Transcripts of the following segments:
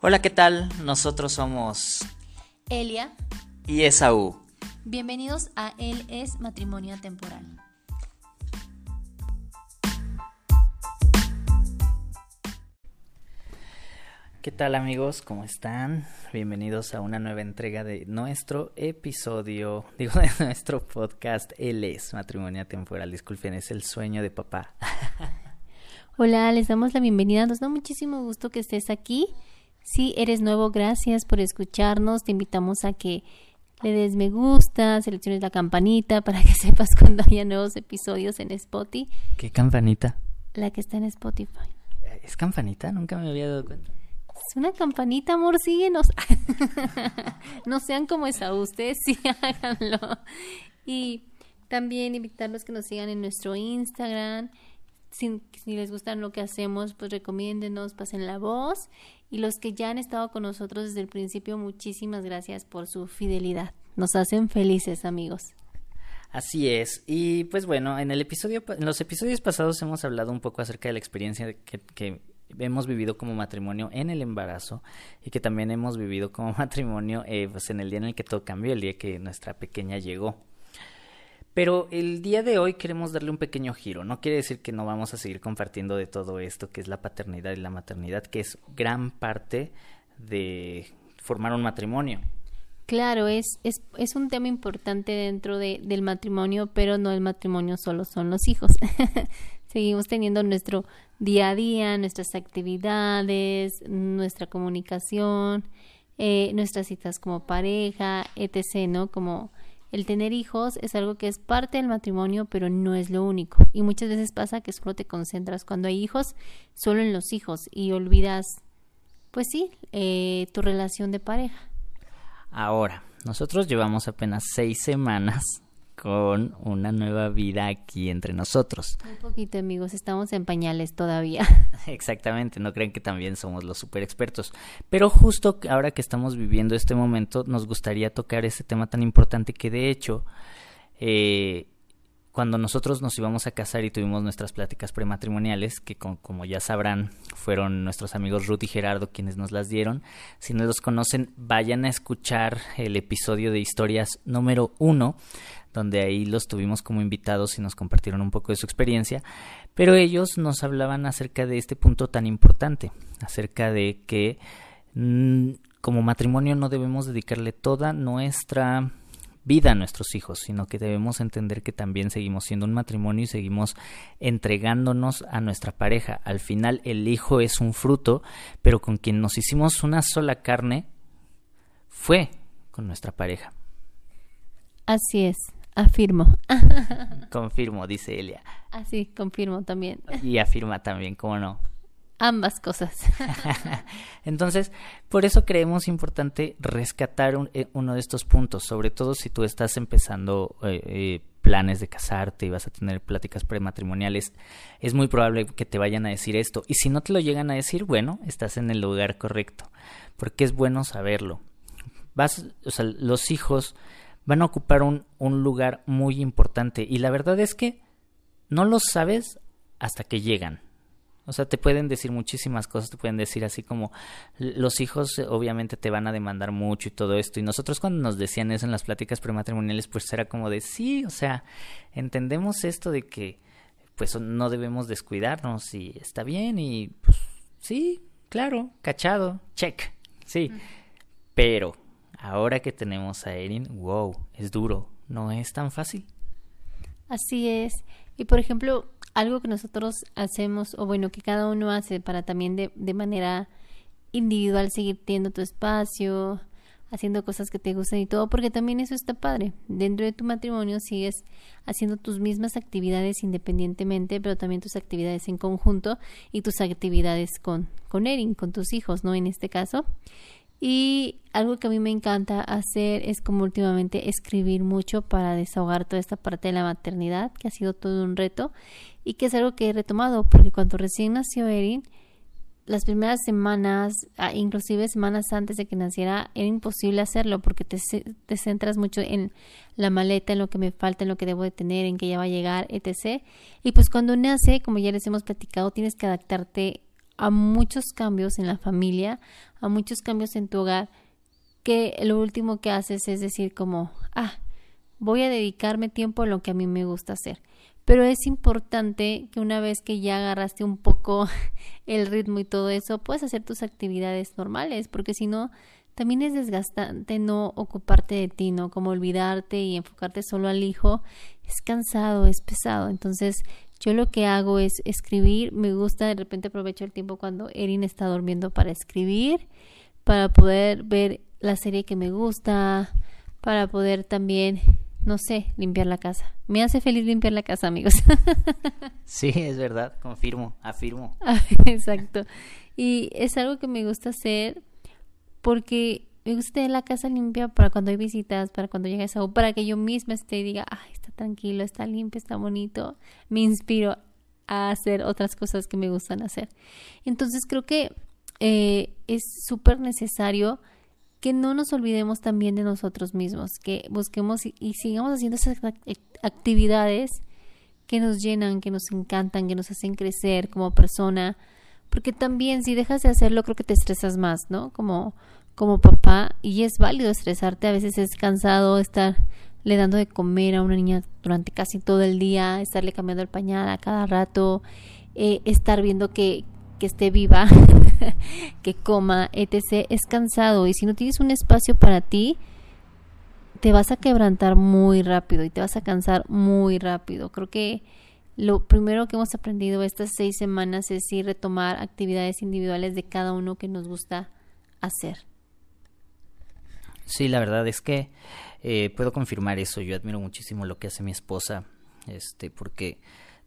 Hola, ¿qué tal? Nosotros somos Elia. y Esaú. Bienvenidos a Él es Matrimonio Temporal. ¿Qué tal amigos? ¿Cómo están? Bienvenidos a una nueva entrega de nuestro episodio, digo, de nuestro podcast Él es Matrimonio Temporal. Disculpen, es el sueño de papá. Hola, les damos la bienvenida. Nos da muchísimo gusto que estés aquí. Si eres nuevo, gracias por escucharnos. Te invitamos a que le des me gusta, selecciones la campanita para que sepas cuando haya nuevos episodios en Spotify. ¿Qué campanita? La que está en Spotify. ¿Es campanita? Nunca me había dado cuenta. Es una campanita, amor, síguenos. no sean como esa, ustedes sí háganlo. Y también invitarlos que nos sigan en nuestro Instagram. Si, si les gusta lo que hacemos, pues recomiéndenos, pasen la voz. Y los que ya han estado con nosotros desde el principio, muchísimas gracias por su fidelidad. Nos hacen felices, amigos. Así es. Y pues bueno, en el episodio, en los episodios pasados hemos hablado un poco acerca de la experiencia que, hemos vivido como matrimonio en el embarazo y que también hemos vivido como matrimonio eh, pues en el día en el que todo cambió, el día que nuestra pequeña llegó. Pero el día de hoy queremos darle un pequeño giro. No quiere decir que no vamos a seguir compartiendo de todo esto que es la paternidad y la maternidad, que es gran parte de formar un matrimonio. Claro, es, es, es un tema importante dentro de, del matrimonio, pero no el matrimonio solo son los hijos. Seguimos teniendo nuestro día a día, nuestras actividades, nuestra comunicación, eh, nuestras citas como pareja, etc., ¿no? Como el tener hijos es algo que es parte del matrimonio, pero no es lo único. Y muchas veces pasa que solo te concentras cuando hay hijos, solo en los hijos, y olvidas, pues sí, eh, tu relación de pareja. Ahora, nosotros llevamos apenas seis semanas con una nueva vida aquí entre nosotros. Un poquito, amigos, estamos en pañales todavía. Exactamente, no creen que también somos los super expertos. Pero justo ahora que estamos viviendo este momento, nos gustaría tocar ese tema tan importante que de hecho, eh, cuando nosotros nos íbamos a casar y tuvimos nuestras pláticas prematrimoniales, que con, como ya sabrán, fueron nuestros amigos Ruth y Gerardo quienes nos las dieron. Si no los conocen, vayan a escuchar el episodio de historias número uno donde ahí los tuvimos como invitados y nos compartieron un poco de su experiencia, pero ellos nos hablaban acerca de este punto tan importante, acerca de que mmm, como matrimonio no debemos dedicarle toda nuestra vida a nuestros hijos, sino que debemos entender que también seguimos siendo un matrimonio y seguimos entregándonos a nuestra pareja. Al final el hijo es un fruto, pero con quien nos hicimos una sola carne fue con nuestra pareja. Así es. Afirmo. confirmo, dice Elia. Así, confirmo también. Y afirma también, ¿cómo no? Ambas cosas. Entonces, por eso creemos importante rescatar un, eh, uno de estos puntos, sobre todo si tú estás empezando eh, eh, planes de casarte y vas a tener pláticas prematrimoniales, es muy probable que te vayan a decir esto. Y si no te lo llegan a decir, bueno, estás en el lugar correcto, porque es bueno saberlo. Vas, o sea, los hijos van a ocupar un, un, lugar muy importante. Y la verdad es que no lo sabes hasta que llegan. O sea, te pueden decir muchísimas cosas, te pueden decir así como los hijos obviamente te van a demandar mucho y todo esto. Y nosotros cuando nos decían eso en las pláticas prematrimoniales, pues era como de sí, o sea, entendemos esto de que pues no debemos descuidarnos y está bien y pues sí, claro, cachado, check, sí. Mm. Pero ahora que tenemos a Erin, wow, es duro, no es tan fácil. Así es. Y por ejemplo, algo que nosotros hacemos, o bueno, que cada uno hace para también de, de manera individual seguir teniendo tu espacio, haciendo cosas que te gustan y todo, porque también eso está padre. Dentro de tu matrimonio sigues haciendo tus mismas actividades independientemente, pero también tus actividades en conjunto y tus actividades con, con Erin, con tus hijos, ¿no? En este caso. Y algo que a mí me encanta hacer es como últimamente escribir mucho para desahogar toda esta parte de la maternidad, que ha sido todo un reto y que es algo que he retomado, porque cuando recién nació Erin, las primeras semanas, inclusive semanas antes de que naciera, era imposible hacerlo porque te, te centras mucho en la maleta, en lo que me falta, en lo que debo de tener, en que ya va a llegar, etc. Y pues cuando nace, como ya les hemos platicado, tienes que adaptarte a muchos cambios en la familia, a muchos cambios en tu hogar, que lo último que haces es decir como, ah, voy a dedicarme tiempo a lo que a mí me gusta hacer. Pero es importante que una vez que ya agarraste un poco el ritmo y todo eso, puedas hacer tus actividades normales, porque si no, también es desgastante no ocuparte de ti, ¿no? Como olvidarte y enfocarte solo al hijo. Es cansado, es pesado. Entonces, yo lo que hago es escribir. Me gusta, de repente aprovecho el tiempo cuando Erin está durmiendo para escribir, para poder ver la serie que me gusta, para poder también no sé, limpiar la casa. Me hace feliz limpiar la casa, amigos. sí, es verdad, confirmo, afirmo. Exacto. Y es algo que me gusta hacer porque me gusta tener la casa limpia para cuando hay visitas, para cuando llega esa, o para que yo misma esté y diga, ay, tranquilo, está limpio, está bonito. Me inspiro a hacer otras cosas que me gustan hacer. Entonces creo que eh, es súper necesario que no nos olvidemos también de nosotros mismos, que busquemos y, sigamos haciendo esas actividades que nos llenan, que nos encantan, que nos hacen crecer como persona, porque también si dejas de hacerlo creo que te estresas más, ¿no? Como como papá y es válido estresarte, a veces es cansado estar le dando de comer a una niña durante casi todo el día, estarle cambiando el pañal a cada rato, eh, estar viendo que, que esté viva, que coma, etc. Es cansado y si no tienes un espacio para ti, te vas a quebrantar muy rápido y te vas a cansar muy rápido. Creo que lo primero que hemos aprendido estas seis semanas es ir retomar actividades individuales de cada uno que nos gusta hacer. Sí, la verdad es que eh, puedo confirmar eso. Yo admiro muchísimo lo que hace mi esposa, este, porque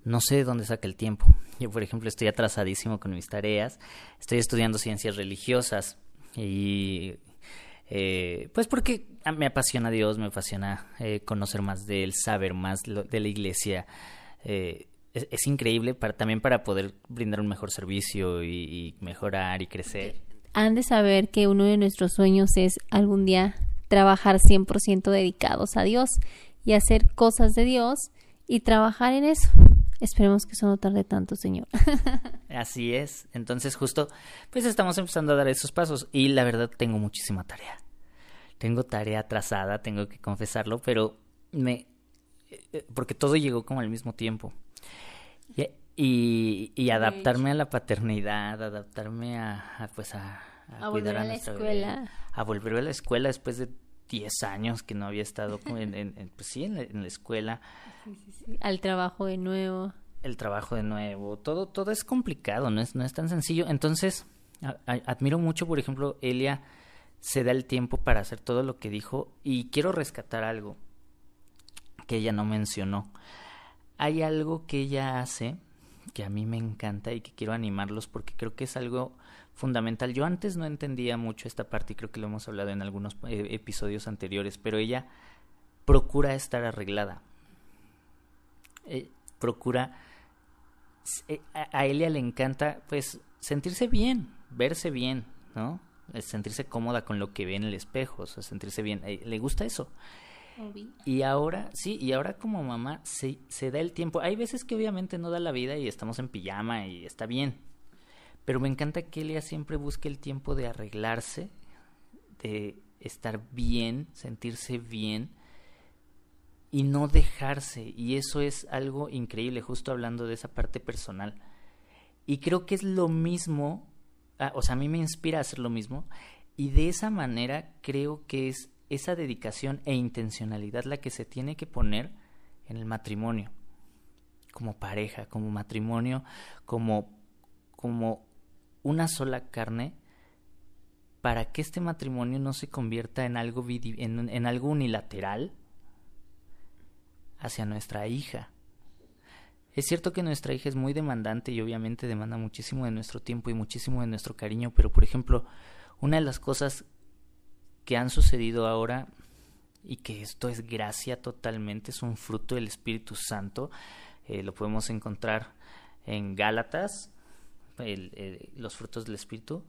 no sé de dónde saca el tiempo. Yo, por ejemplo, estoy atrasadísimo con mis tareas, estoy estudiando ciencias religiosas y eh, pues porque me apasiona Dios, me apasiona eh, conocer más de Él, saber más de la iglesia. Eh, es, increíble para, también para poder brindar un mejor servicio y, mejorar y crecer. Han de saber que uno de nuestros sueños es algún día trabajar 100% dedicados a Dios y hacer cosas de Dios y trabajar en eso. Esperemos que eso no tarde tanto, Señor. Así es. Entonces, justo, pues estamos empezando a dar esos pasos. Y la verdad, tengo muchísima tarea. Tengo tarea atrasada, tengo que confesarlo, pero me. Eh, porque todo llegó como al mismo tiempo. Y, y, adaptarme a la paternidad, adaptarme a, pues a, a, volver a, la escuela. a volver a la escuela después de 10 años que no había estado en, en, pues sí, en la, escuela. Al trabajo de nuevo. El trabajo de nuevo. Todo, todo es complicado, no es, no es tan sencillo. Entonces, admiro mucho, por ejemplo, Elia se da el tiempo para hacer todo lo que dijo y quiero rescatar algo que ella no mencionó. Hay algo que ella hace que a mí me encanta y que quiero animarlos porque creo que es algo fundamental. Yo antes no entendía mucho esta parte y creo que lo hemos hablado en algunos eh, episodios anteriores, pero ella procura estar arreglada. Eh, procura eh, a Elia le encanta pues sentirse bien, verse bien, ¿no? Sentirse cómoda con lo que ve en el espejo, sentirse bien, le gusta eso. Y ahora, sí, y ahora como mamá se, se da el tiempo. Hay veces que obviamente no da la vida y estamos en pijama y está bien, pero me encanta que Elia siempre busque el tiempo de arreglarse, de estar bien, sentirse bien y no dejarse. Y eso es algo increíble, justo hablando de esa parte personal. Y creo que es lo mismo, ah, o sea, a mí me inspira a hacer lo mismo. Y de esa manera creo que es esa dedicación e intencionalidad la que se tiene que poner en el matrimonio, como pareja, como matrimonio, como, como una sola carne para que este matrimonio no se convierta en algo, en, en algo unilateral hacia nuestra hija. Es cierto que nuestra hija es muy demandante y obviamente demanda muchísimo de nuestro tiempo y muchísimo de nuestro cariño, pero por ejemplo, una de las cosas que han sucedido ahora y que esto es gracia totalmente, es un fruto del Espíritu Santo, eh, lo podemos encontrar en Gálatas los frutos del espíritu.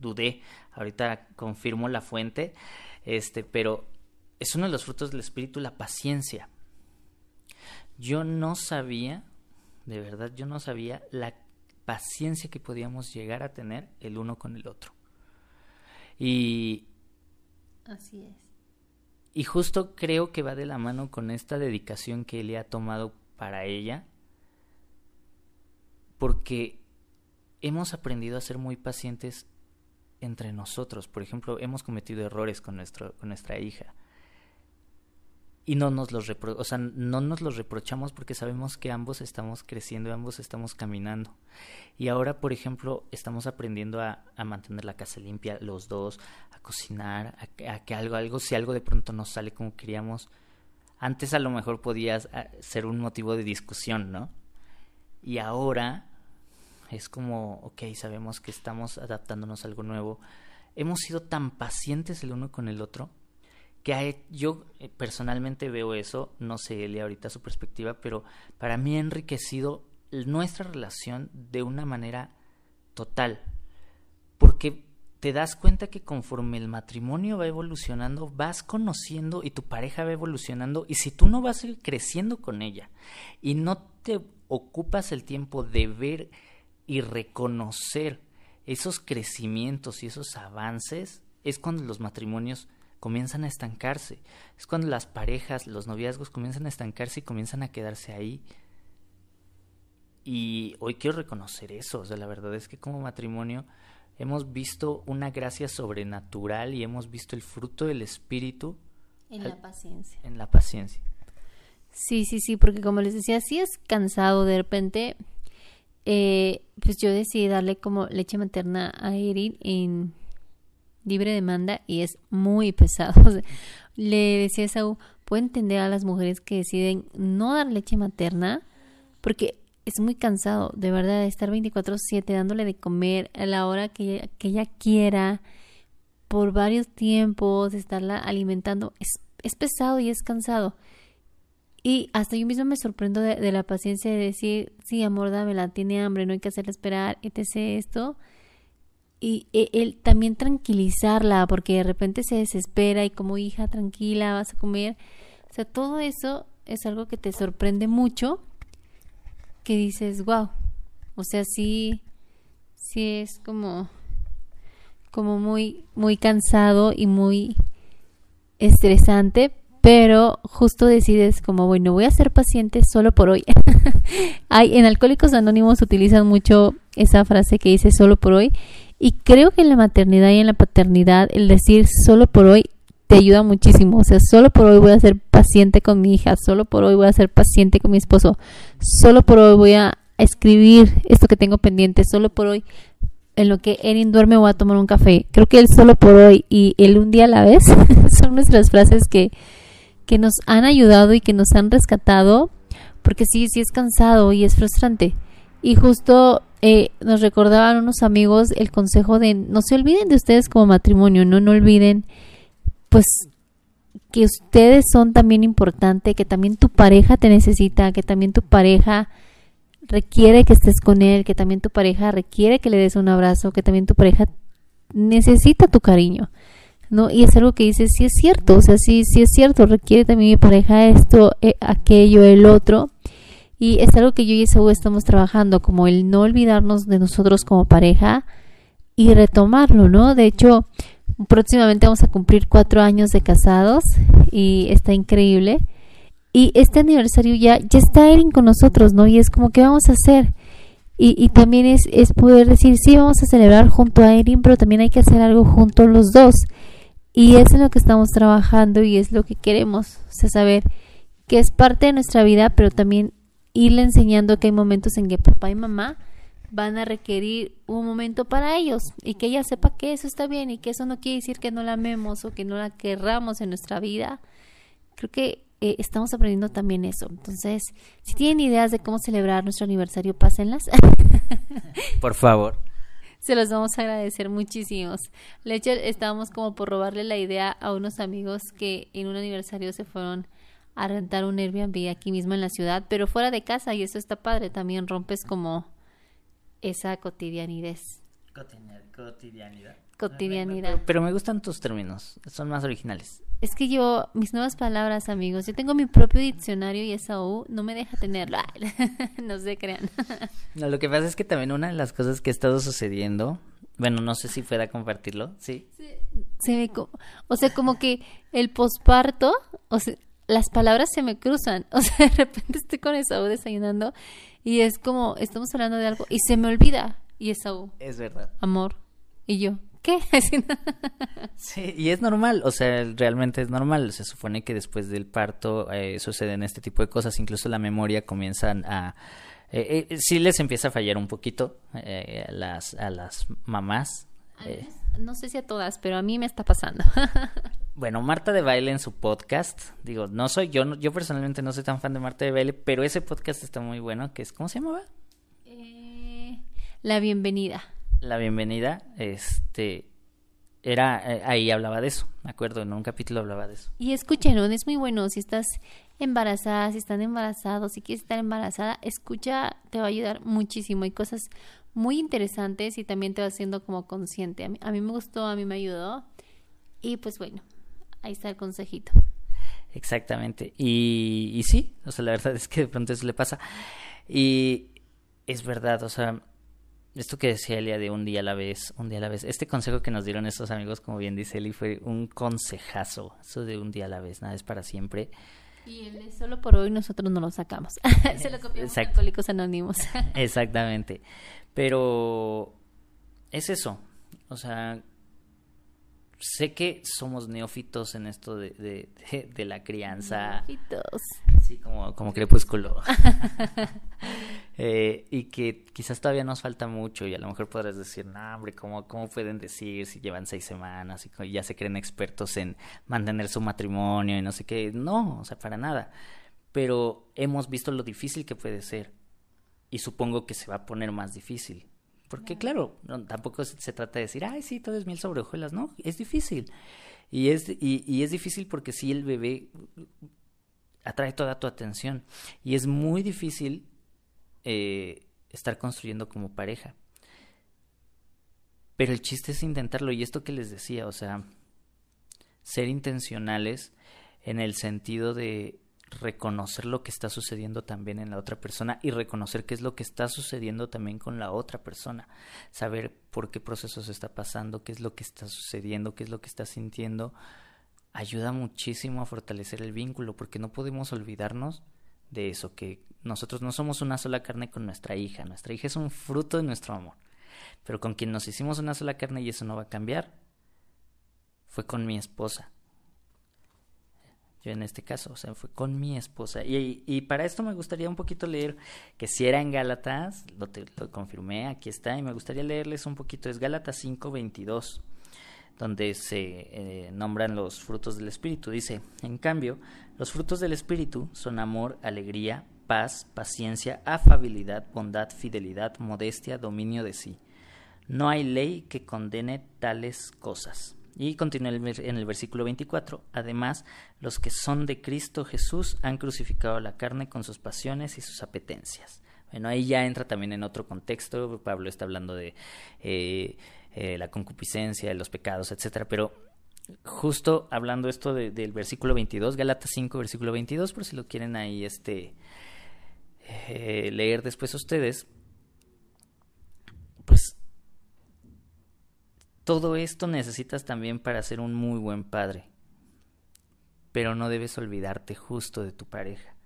dudé, ahorita confirmo la fuente, este, pero es uno de los frutos del espíritu la paciencia. Yo no sabía, de verdad, yo no sabía la paciencia que podíamos llegar a tener el uno con el otro. Y... Así es. Y justo creo que va de la mano con esta dedicación que él ha tomado para ella, porque hemos aprendido a ser muy pacientes entre nosotros. Por ejemplo, hemos cometido errores con, nuestro, con nuestra hija y no nos los repro o sea, no nos los reprochamos porque sabemos que ambos estamos creciendo, ambos estamos caminando. Y ahora, por ejemplo, estamos aprendiendo a, a mantener la casa limpia los dos, a cocinar, a, a, que algo, algo, si algo de pronto no sale como queríamos, antes a lo mejor podía ser un motivo de discusión, ¿no? Y ahora es como, ok, sabemos que estamos adaptándonos a algo nuevo. Hemos sido tan pacientes el uno con el otro que yo eh, personalmente veo eso, no sé Elia ahorita su perspectiva, pero para mí ha enriquecido nuestra relación de una manera total, porque te das cuenta que conforme el matrimonio va evolucionando, vas conociendo y tu pareja va evolucionando, y si tú no vas creciendo con ella y no te ocupas el tiempo de ver y reconocer esos crecimientos y esos avances, es cuando los matrimonios comienzan a estancarse. Es cuando las parejas, los noviazgos comienzan a estancarse y comienzan a quedarse ahí. Y hoy quiero reconocer eso. O sea, la verdad es que como matrimonio hemos visto una gracia sobrenatural y hemos visto el fruto del Espíritu. En la paciencia. En la paciencia. Sí, sí, sí, porque como les decía, si es cansado de repente. Eh, pues yo decidí darle como leche materna a Erin en libre demanda y es muy pesado. le decía a Saúl, puedo entender a las mujeres que deciden no dar leche materna porque es muy cansado, de verdad, estar 24/7 dándole de comer a la hora que ella, que ella quiera, por varios tiempos, estarla alimentando. Es, es pesado y es cansado. Y hasta yo misma me sorprendo de, de, la paciencia de decir, sí, amor, dámela, tiene hambre, no hay que hacerla esperar, etc. Esto y él también tranquilizarla porque de repente se desespera y como hija tranquila vas a comer. O sea todo eso es algo que te sorprende mucho que dices wow o sea sí sí es como como muy muy cansado y muy estresante pero justo decides como bueno voy a ser paciente solo por hoy hay en alcohólicos anónimos utilizan mucho esa frase que dice solo por hoy y creo que en la maternidad y en la paternidad el decir solo por hoy te ayuda muchísimo. O sea, solo por hoy voy a ser paciente con mi hija, solo por hoy voy a ser paciente con mi esposo, solo por hoy voy a escribir esto que tengo pendiente, solo por hoy en lo que Erin duerme voy a tomar un café. Creo que el solo por hoy y el un día a la vez son nuestras frases que, que nos han ayudado y que nos han rescatado, porque sí, sí es cansado y es frustrante. Y justo eh, nos recordaban unos amigos el consejo de no se olviden de ustedes como matrimonio, no, no olviden pues que ustedes son también importantes, que también tu pareja te necesita, que también tu pareja requiere que estés con él, que también tu pareja requiere que le des un abrazo, que también tu pareja necesita tu cariño. ¿No? Y es algo que dices, sí es cierto, o sea, sí, sí es cierto, requiere también mi pareja esto, eh, aquello, el otro. Y es algo que yo y Esaú estamos trabajando, como el no olvidarnos de nosotros como pareja y retomarlo, ¿no? De hecho, próximamente vamos a cumplir cuatro años de casados y está increíble. Y este aniversario ya, ya está Erin con nosotros, ¿no? Y es como, ¿qué vamos a hacer? Y, y también es, es poder decir, sí, vamos a celebrar junto a Erin, pero también hay que hacer algo juntos los dos. Y es lo que estamos trabajando y es lo que queremos, o sea, saber que es parte de nuestra vida, pero también irle enseñando que hay momentos en que papá y mamá van a requerir un momento para ellos y que ella sepa que eso está bien y que eso no quiere decir que no la amemos o que no la querramos en nuestra vida. Creo que eh, estamos aprendiendo también eso. Entonces, si tienen ideas de cómo celebrar nuestro aniversario, pásenlas. Por favor. Se los vamos a agradecer muchísimos. De hecho, estábamos como por robarle la idea a unos amigos que en un aniversario se fueron a rentar un Airbnb aquí mismo en la ciudad, pero fuera de casa y eso está padre, también rompes como esa cotidianidad. Cotidianidad. cotidianidad. Pero, me gustan tus términos, son más originales. Es que yo, mis nuevas palabras, amigos, yo tengo mi propio diccionario y esa U no me deja tenerlo. no se crean. no, lo que pasa es que también una de las cosas que ha estado sucediendo, bueno, no sé si pueda compartirlo, ¿sí? Se ve como, o sea, como que el posparto, o sea, las palabras se me cruzan. O sea, de repente estoy con esa U desayunando y es como, estamos hablando de algo y se me olvida. Y esa U. Es verdad. Amor. Y yo, ¿qué? sí, y es normal, o sea, realmente es normal. Se supone que después del parto eh, suceden este tipo de cosas, incluso la memoria comienzan a... Eh, eh, sí les empieza a fallar un poquito eh, a, las, a las mamás. no sé si a todas, pero a mí me está pasando. bueno, Marta de Baile en su podcast, digo, no soy yo, yo personalmente no soy tan fan de Marta de Baile, pero ese podcast está muy bueno, que es, ¿cómo se llamaba? la bienvenida la bienvenida, este, era, eh, ahí hablaba de eso, me acuerdo, en un capítulo hablaba de eso. Y escúchenlo, es muy bueno, si estás embarazada, si están embarazados, si quieres estar embarazada, escucha, te va a ayudar muchísimo, hay cosas muy interesantes y también te va haciendo como consciente. A mí, a mí me gustó, a mí me ayudó y pues bueno, ahí está el consejito. Exactamente, y, y sí, o sea, la verdad es que de pronto eso le pasa. Y es verdad, o sea, esto que decía Elia de un día a la vez, un día a la vez, este consejo que nos dieron estos amigos, como bien dice Eli, fue un consejazo, eso de un día a la vez, nada es para siempre. Y el de solo por hoy nosotros no lo sacamos, se lo copiamos a Alcohólicos Anónimos. Exactamente, pero es eso, o sea, sé que somos neófitos en esto de, de, de, la crianza. Neófitos. Sí, como, como crepúsculo. eh, y que quizás todavía nos falta mucho y a lo mejor podrás decir, no, hombre, ¿cómo, cómo pueden decir si llevan seis semanas y ya se creen expertos en mantener su matrimonio y no sé qué? No, o sea, para nada. Pero hemos visto lo difícil que puede ser y supongo que se va a poner más difícil porque claro, tampoco se, trata de decir, ay, sí, todo es miel sobre hojuelas, no, es difícil. Y es, y, y es difícil porque sí el bebé atrae toda tu atención. Y es muy difícil eh, estar construyendo como pareja. Pero el chiste es intentarlo. Y esto que les decía, o sea, ser intencionales en el sentido de reconocer lo que está sucediendo también en la otra persona y reconocer qué es lo que está sucediendo también con la otra persona, saber por qué procesos está pasando, qué es lo que está sucediendo, qué es lo que está sintiendo, ayuda muchísimo a fortalecer el vínculo porque no podemos olvidarnos de eso, que nosotros no somos una sola carne con nuestra hija, nuestra hija es un fruto de nuestro amor, pero con quien nos hicimos una sola carne y eso no va a cambiar, fue con mi esposa yo en este caso, o sea, fue con mi esposa. Y, para esto me gustaría un poquito leer, que si era en Gálatas, lo, te, lo confirmé, aquí está, y me gustaría leerles un poquito, es Gálatas 5:22, donde se eh, nombran los frutos del Espíritu. Dice, en cambio, los frutos del Espíritu son amor, alegría, paz, paciencia, afabilidad, bondad, fidelidad, modestia, dominio de sí. No hay ley que condene tales cosas. Y continúa en el versículo 24. Además, los que son de Cristo Jesús han crucificado la carne con sus pasiones y sus apetencias. Bueno, ahí ya entra también en otro contexto. Pablo está hablando de eh, eh, la concupiscencia, de los pecados, etcétera. Pero justo hablando esto del versículo 22, Galatas 5, versículo 22, por si lo quieren ahí este, eh, leer después ustedes, pues todo esto necesitas también para ser un muy buen padre. Pero no debes olvidarte justo de tu pareja.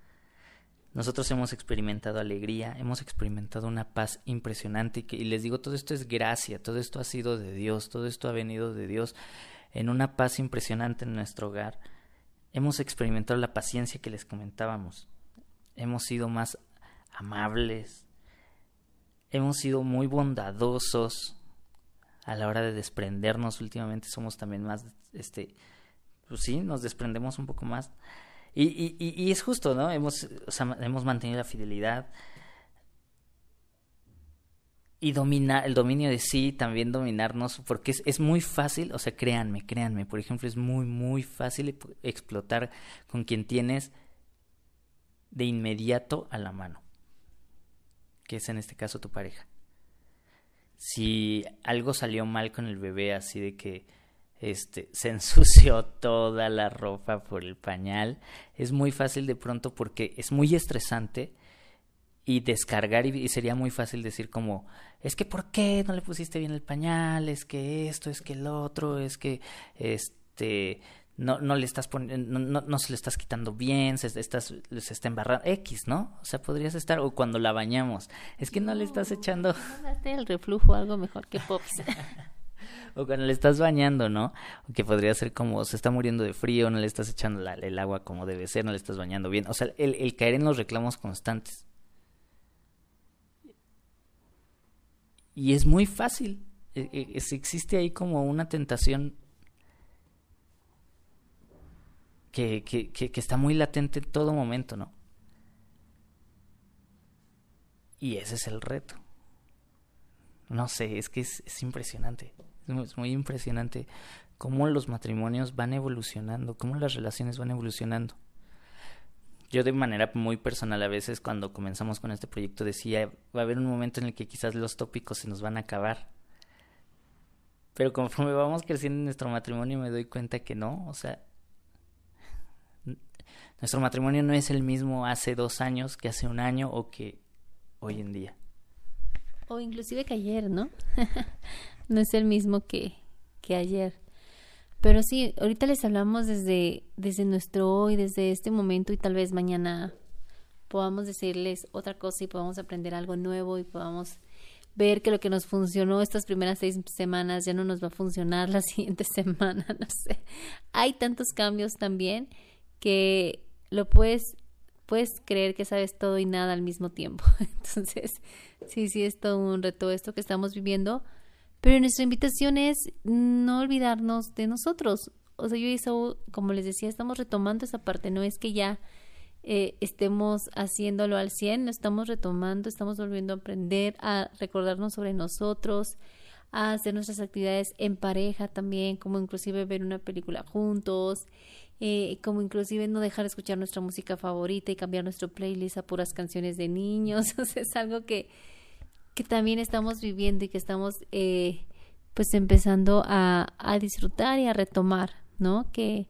Nosotros hemos experimentado alegría, hemos experimentado una paz impresionante y, les digo, todo esto es gracia, todo esto ha sido de Dios, todo esto ha venido de Dios en una paz impresionante en nuestro hogar. Hemos experimentado la paciencia que les comentábamos, hemos sido más amables, hemos sido muy bondadosos, a la hora de desprendernos últimamente somos también más, este, pues sí, nos desprendemos un poco más. Y, y, y es justo, ¿no? Hemos, o sea, hemos mantenido la fidelidad y domina, el dominio de sí, también dominarnos, porque es, es muy fácil, o sea, créanme, créanme, por ejemplo, es muy, muy fácil explotar con quien tienes de inmediato a la mano, que es en este caso tu pareja si algo salió mal con el bebé, así de que este se ensució toda la ropa por el pañal, es muy fácil de pronto porque es muy estresante y descargar y, sería muy fácil decir como es que por qué no le pusiste bien el pañal, es que esto, es que el otro, es que este no, no le estás poniendo, no, no, se le estás quitando bien, se, estás, se está embarrando, X, ¿no? O sea, podrías estar, o cuando la bañamos, es que no, le estás echando... el reflujo, algo mejor que Pops. o cuando le estás bañando, ¿no? O que podría ser como se está muriendo de frío, no le estás echando el agua como debe ser, no le estás bañando bien. O sea, el, el caer en los reclamos constantes. Y es muy fácil. E, e, existe ahí como una tentación que, que, que, está muy latente en todo momento, ¿no? Y ese es el reto. No sé, es que es, es impresionante. Es muy impresionante cómo los matrimonios van evolucionando, cómo las relaciones van evolucionando. Yo de manera muy personal a veces cuando comenzamos con este proyecto decía, va a haber un momento en el que quizás los tópicos se nos van a acabar. Pero conforme vamos creciendo en nuestro matrimonio me doy cuenta que no, o sea, nuestro matrimonio no es el mismo hace dos años que hace un año o que hoy en día. O inclusive que ayer, ¿no? no es el mismo que, que ayer. Pero sí, ahorita les hablamos desde, desde nuestro hoy, desde este momento y tal vez mañana podamos decirles otra cosa y podamos aprender algo nuevo y podamos ver que lo que nos funcionó estas primeras seis semanas ya no nos va a funcionar la siguiente semana, no sé. Hay tantos cambios también que lo puedes, puedes creer que sabes todo y nada al mismo tiempo. Entonces, sí, sí, es todo un reto esto que estamos viviendo. Pero nuestra invitación es no olvidarnos de nosotros. O sea, yo Saúl, como les decía, estamos retomando esa parte. No es que ya eh, estemos haciéndolo al 100, lo estamos retomando, estamos volviendo a aprender, a recordarnos sobre nosotros, a hacer nuestras actividades en pareja también, como inclusive ver una película juntos, eh, como inclusive no dejar de escuchar nuestra música favorita y cambiar nuestro playlist a puras canciones de niños. Es algo que, que también estamos viviendo y que estamos eh, pues empezando a, a disfrutar y a retomar, ¿no? Que,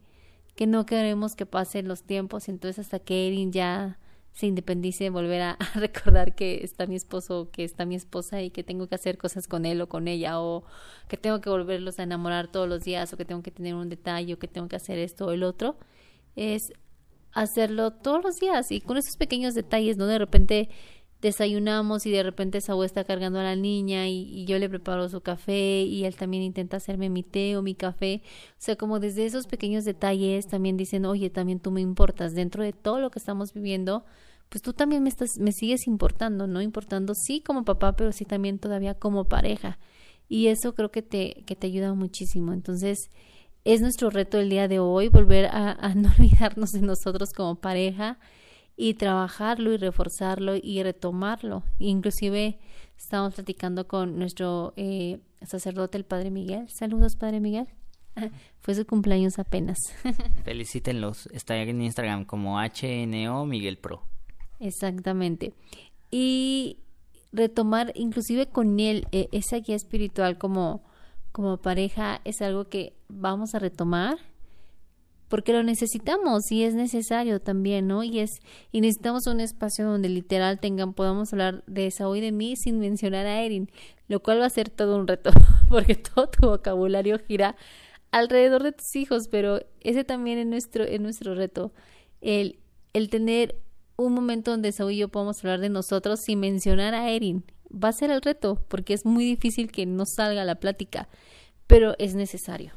que no queremos que pasen los tiempos entonces hasta que Erin ya se independice, volver a, recordar que está mi esposo, que está mi esposa y que tengo que hacer cosas con él o con ella o que tengo que volverlos a enamorar todos los días o que tengo que tener un detalle o que tengo que hacer esto o el otro, es hacerlo todos los días y con esos pequeños detalles, ¿no? De repente desayunamos y de repente Saúl está cargando a la niña y, yo le preparo su café y él también intenta hacerme mi té o mi café. O sea, como desde esos pequeños detalles también dicen, oye, también tú me importas dentro de todo lo que estamos viviendo pues tú también me estás, me sigues importando, ¿no? Importando sí como papá, pero sí también todavía como pareja. Y eso creo que te, que te ayuda muchísimo. Entonces, es nuestro reto el día de hoy, volver a, no olvidarnos de nosotros como pareja y trabajarlo y reforzarlo y retomarlo. Inclusive estamos platicando con nuestro eh, sacerdote, el Padre Miguel. Saludos, Padre Miguel. Fue su cumpleaños apenas. Felicítenlos. Está en Instagram como HNO Miguel Pro. Exactamente. Y retomar inclusive con él e, esa guía espiritual como, como pareja es algo que vamos a retomar porque lo necesitamos y es necesario también, ¿no? Y es y necesitamos un espacio donde literal tengan podamos hablar de esa hoy de mí sin mencionar a Erin, lo cual va a ser todo un reto porque todo tu vocabulario gira alrededor de tus hijos, pero ese también es nuestro es nuestro reto el el tener un momento donde Saúl y yo podamos hablar de nosotros sin mencionar a Erin. Va a ser el reto, porque es muy difícil que no salga la plática, pero es necesario.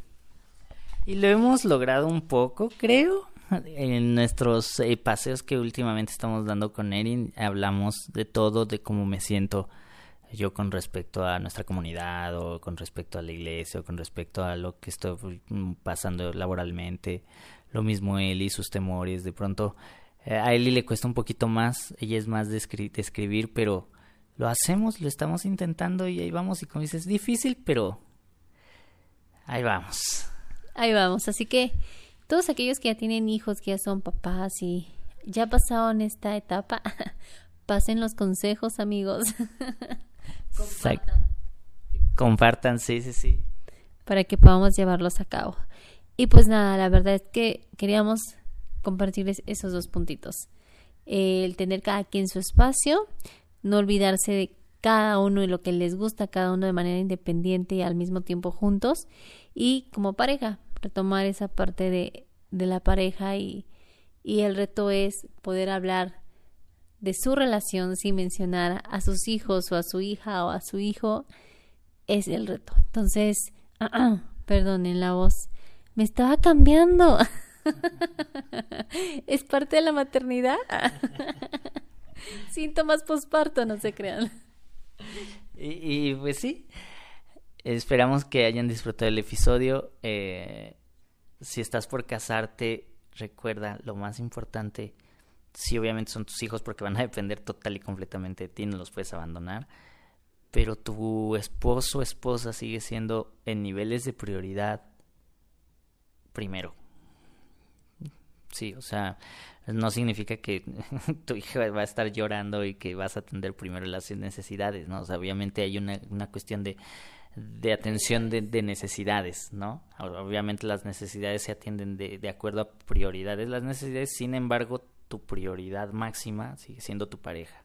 Y lo hemos logrado un poco, creo. En nuestros eh, paseos que últimamente estamos dando con Erin, hablamos de todo, de cómo me siento yo con respecto a nuestra comunidad o con respecto a la iglesia o con respecto a lo que estoy pasando laboralmente. Lo mismo y sus temores. De pronto eh, a Eli le cuesta un poquito más, ella es más de, escribir, pero lo hacemos, lo estamos intentando y ahí vamos. Y como dices, es difícil, pero ahí vamos. Ahí vamos. Así que todos aquellos que ya tienen hijos, que ya son papás y ya pasaron esta etapa, pasen los consejos, amigos. Compartan, sí, sí, sí. Para que podamos llevarlos a cabo. Y pues nada, la verdad es que queríamos compartirles esos dos puntitos. El tener cada quien su espacio, no olvidarse de cada uno y lo que les gusta cada uno de manera independiente y al mismo tiempo juntos. Y como pareja, retomar esa parte de, de la pareja y, y el reto es poder hablar de su relación sin mencionar a sus hijos o a su hija o a su hijo es el reto. Entonces, perdonen la voz, me estaba cambiando. es parte de la maternidad. Síntomas posparto, no se crean. Y, pues sí, esperamos que hayan disfrutado el episodio. Eh, si estás por casarte, recuerda lo más importante. Sí, obviamente son tus hijos porque van a depender total y completamente de ti, no los puedes abandonar. Pero tu esposo o esposa sigue siendo en niveles de prioridad primero. Sí, o sea, no significa que tu hija va a estar llorando y que vas a atender primero las necesidades, ¿no? O sea, obviamente hay una, una cuestión de, de atención de, de, necesidades, ¿no? Obviamente las necesidades se atienden de, de acuerdo a prioridades, las necesidades, sin embargo, tu prioridad máxima sigue siendo tu pareja.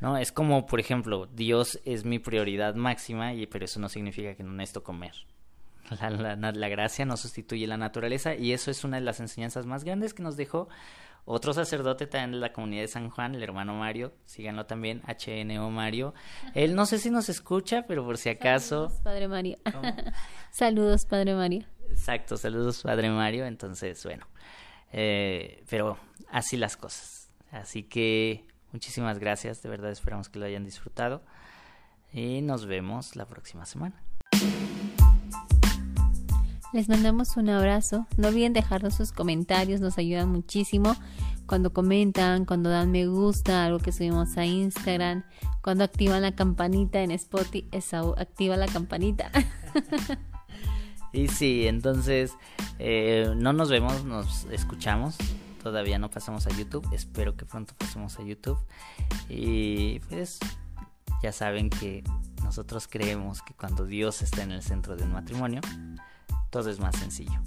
¿No? Es como, por ejemplo, Dios es mi prioridad máxima, y, pero eso no significa que no necesito comer. La, la, la, gracia no sustituye la naturaleza y eso es una de las enseñanzas más grandes que nos dejó otro sacerdote también de la comunidad de San Juan, el hermano Mario, síganlo también, HNO Mario. Él no sé si nos escucha, pero por si acaso... Saludos, Padre Mario. saludos, Padre Mario. Exacto, saludos, Padre Mario. Entonces, bueno, eh, pero así las cosas. Así que muchísimas gracias, de verdad esperamos que lo hayan disfrutado y nos vemos la próxima semana. Les mandamos un abrazo. No olviden dejarnos sus comentarios, nos ayudan muchísimo. Cuando comentan, cuando dan me gusta, algo que subimos a Instagram, cuando activan la campanita en Spotify, activa la campanita. y sí, entonces eh, no nos vemos, nos escuchamos. Todavía no pasamos a YouTube. Espero que pronto pasemos a YouTube. Y pues ya saben que nosotros creemos que cuando Dios está en el centro de un matrimonio, todo es más sencillo.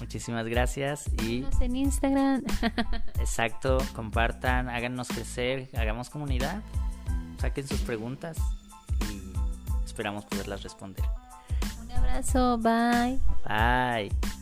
Muchísimas gracias y... en Instagram. Exacto, compartan, háganos crecer, hagamos comunidad, saquen sus preguntas y esperamos poderlas responder. Un abrazo, bye. Bye.